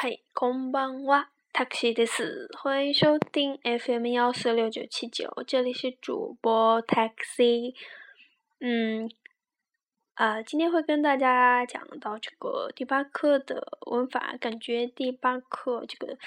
嗨，こんばんは。taxi です。欢迎收听 FM 幺四六九七九，这里是主播 taxi。嗯，啊，今天会跟大家讲到这个第八课的文法，感觉第八课这个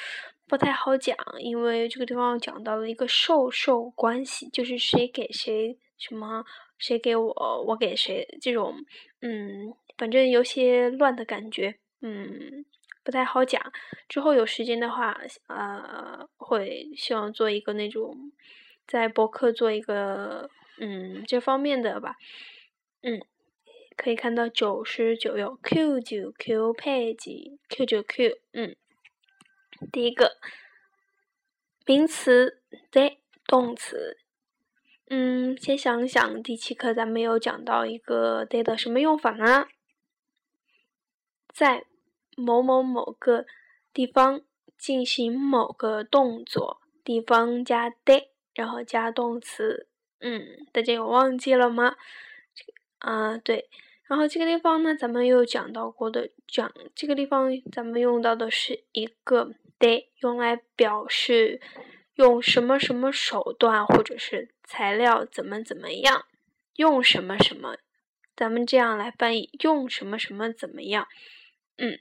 不太好讲，因为这个地方讲到了一个授受关系，就是谁给谁什么，谁给我，我给谁，这种，嗯，反正有些乱的感觉，嗯。 不太好讲，之后有时间的话，呃，会希望做一个那种，在博客做一个，嗯，这方面的吧，嗯，可以看到九十九有 Q 九 Q page Q 九 Q，嗯，第一个名词的动词，嗯，先想想第七课咱们有讲到一个 day 的什么用法呢？在某某某个地方进行某个动作，地方加 de，然后加动词，嗯，大家有忘记了吗？这个啊，对，然后这个地方呢，咱们又讲到过的，讲这个地方咱们用到的是一个 de，用来表示用什么什么手段或者是材料怎么怎么样，用什么什么，咱们这样来翻译，用什么什么怎么样，嗯。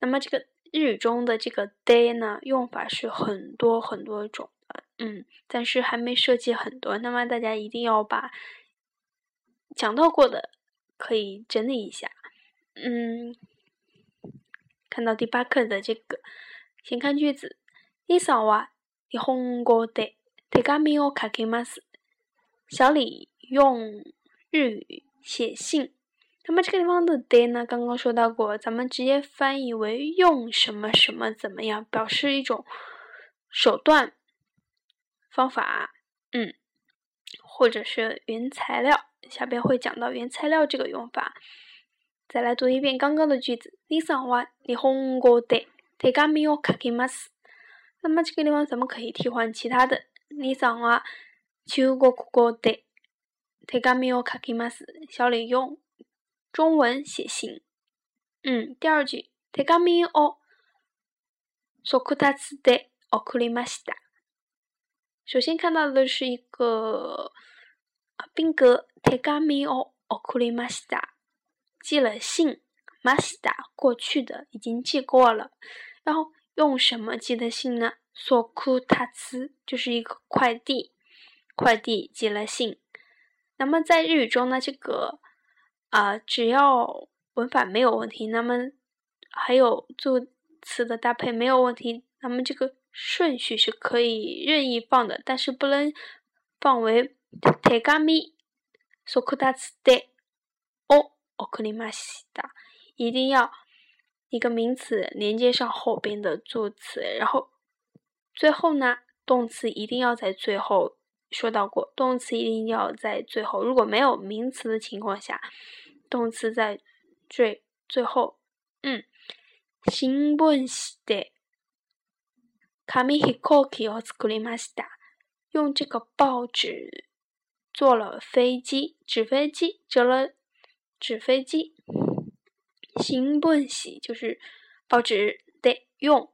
那么这个日语中的这个 day 呢，用法是很多很多种的，嗯，但是还没涉及很多。那么大家一定要把讲到过的可以整理一下，嗯，看到第八课的这个，先看句子。李嫂啊，日本語で手紙を書きます。小李用日语写信。 那么这个地方的 day 呢？刚刚说到过，咱们直接翻译为用什么什么怎么样，表示一种手段、方法，嗯，或者是原材料。下边会讲到原材料这个用法。再来读一遍刚刚的句子。你想は日本語で手紙を書きます。那么这个地方咱们可以替换其他的。你想は中国語で手紙を書きます。小李用。 中文写信，嗯，第二句，手紙を速達で送りました。首先看到的是一个宾格，手紙を送りました，寄了信，ました过去的已经寄过了，然后用什么寄的信呢？速達就是一个快递，快递寄了信。那么在日语中呢，这个。 啊，只要文法没有问题，那么还有助词的搭配没有问题，那么这个顺序是可以任意放的，但是不能放为手紙速達でお送りました。一定要一个名词连接上后边的助词，然后最后呢，动词一定要在最后。 说到过，动词一定要在最后，如果没有名词的情况下。动词在最最后，嗯，新聞で紙飛行機を作りました。用这个报纸做了飞机，纸飞机折了纸飞机。新聞紙就是报纸得用，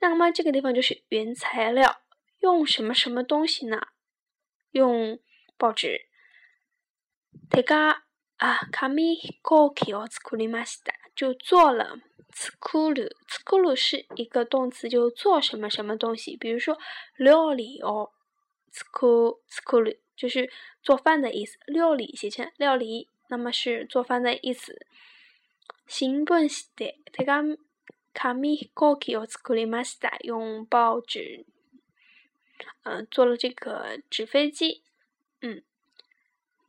那么这个地方就是原材料，用什么什么东西呢？ 用报纸。手が啊，紙飛行機を作りました。就做了。作る，作る是一个动词，就做什么什么东西。比如说，料理を作作る，就是做饭的意思。料理写成料理，那么是做饭的意思。新聞して手紙紙飛行機を作りました。用报纸， 嗯，做了这个纸飞机。嗯，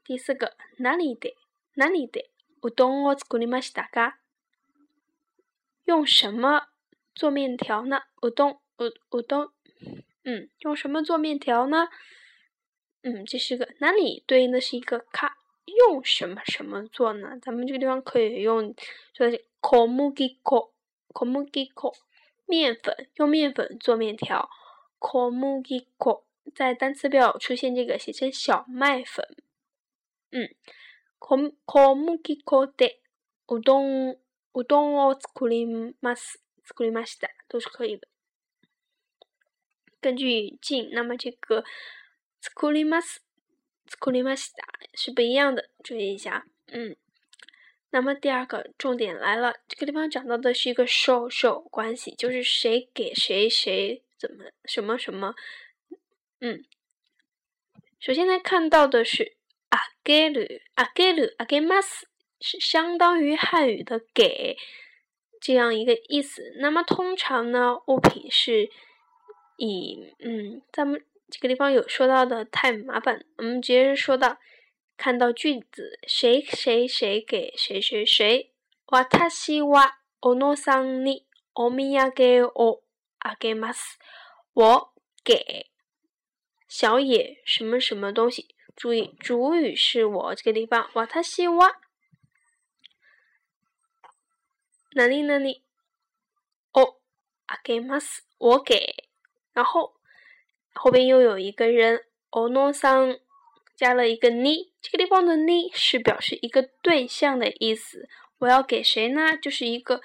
第四个，哪里的？何でうどんを作りましたか？用什么做面条呢？うどん、ううどん，嗯，用什么做面条呢？嗯，这是个哪里对应的是一个卡，用什么什么做呢？咱们这个地方可以用说是小麦粉，小麦粉，面粉，用面粉做面条。 小麦粉在单词表出现这个写成小麦粉，嗯。小麦粉でうどんうどんを作ります。 作りました都是可以的。根据语境，那么这个作ります、作りました是不一样的，注意一下。嗯，那么第二个重点来了，这个地方讲到的是一个授受关系，就是谁给谁，谁 怎么什么什么。嗯，首先来看到的是あげる、あげる、あげます，是相当于汉语的给这样一个意思。那么通常呢，物品是以嗯，咱们这个地方有说到的太麻烦，我们直接说到看到句子，谁谁谁给谁谁谁。私は小野さんにお土産を あげます。我给。小野什么什么东西？注意，主语是我这个地方。瓦塔西哇，哪里哪里？哦，阿给马斯，我给。然后后边又有一个人，哦诺桑，加了一个你。这个地方的你是表示一个对象的意思。我要给谁呢？就是一个，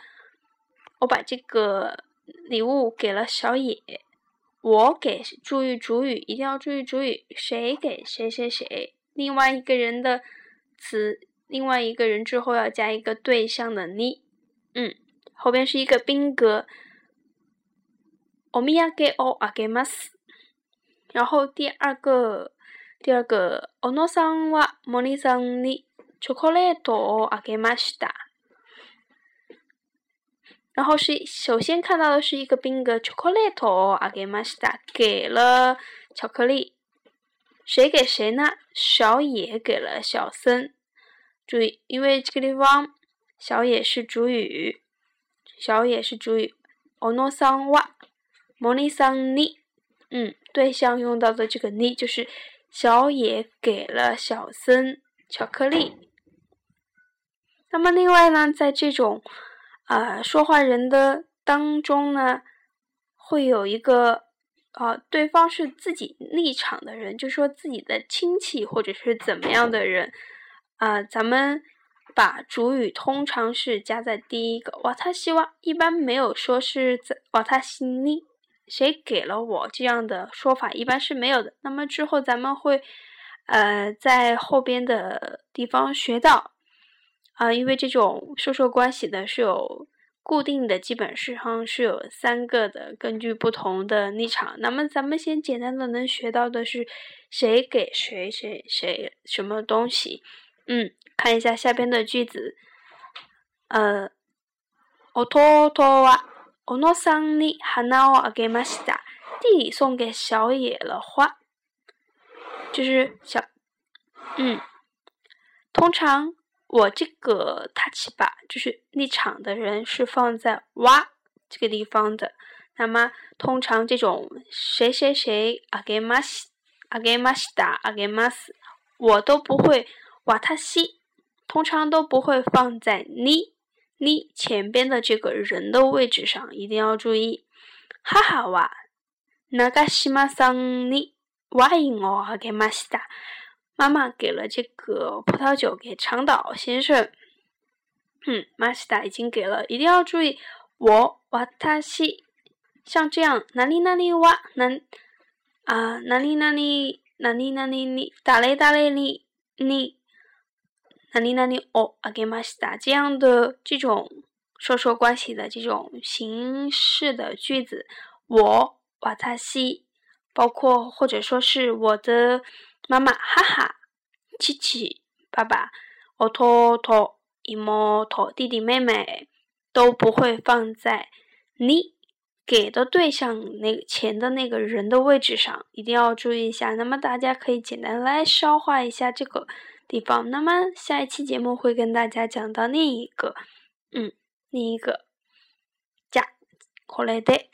我把这个 礼物给了小野。我给，注意主语，一定要注意主语，谁给谁谁谁。另外一个人的词，另外一个人之后要加一个对象的你，嗯，后边是一个宾格。おみやげをあげます。然后第二个，第二个，小野さんは森さんにチョコレートをあげました。 然后是首先看到的是一个宾格，chocolate 啊，给玛西达给了巧克力，谁给谁呢？小野给了小森。注意，因为这个地方小野是主语，小野是主语。ono san wa moni san ni，嗯，对象用到的这个 ni 就是小野给了小森巧克力。那么另外呢，在这种啊，说话人的当中呢，会有一个啊，对方是自己立场的人，就说自己的亲戚或者是怎么样的人啊，咱们把主语通常是加在第一个。瓦他希望一般没有说是在瓦塔西尼谁给了我这样的说法，一般是没有的。那么之后咱们会呃在后边的地方学到。啊，因为这种授受关系的是有固定的，基本上是有三个的，根据不同的立场。那么咱们先简单的能学到的是谁给谁谁谁什么东西。嗯，看一下下边的句子。呃，弟は小野さんに花をあげました。弟弟送给小野了花，就是小，嗯，通常。 我这个塔奇吧，就是立场的人是放在哇这个地方的。那么通常这种谁谁谁阿给马西阿给马西达阿给马斯，我都不会瓦塔西，通常都不会放在你你前边的这个人的位置上，一定要注意。哈哈哇，那个西马桑尼哇因哦阿给马西达。妈妈给了这个葡萄酒给长岛先生，嗯，马西达已经给了，一定要注意，我瓦塔西，像这样哪里哪里哇，哪啊哪里哪里哪里哪里你打雷打雷你你哪里哪里哦啊给马西达这样的这种说说关系的这种形式的句子，我瓦塔西，包括或者说是我的。妈妈，哈哈，七七，爸爸，我托托，姨母托，弟弟妹妹都不会放在你给的对象那个钱的那个人的位置上，一定要注意一下。那么大家可以简单来消化一下这个地方。那么下一期节目会跟大家讲到另一个，嗯，另一个加，过来的。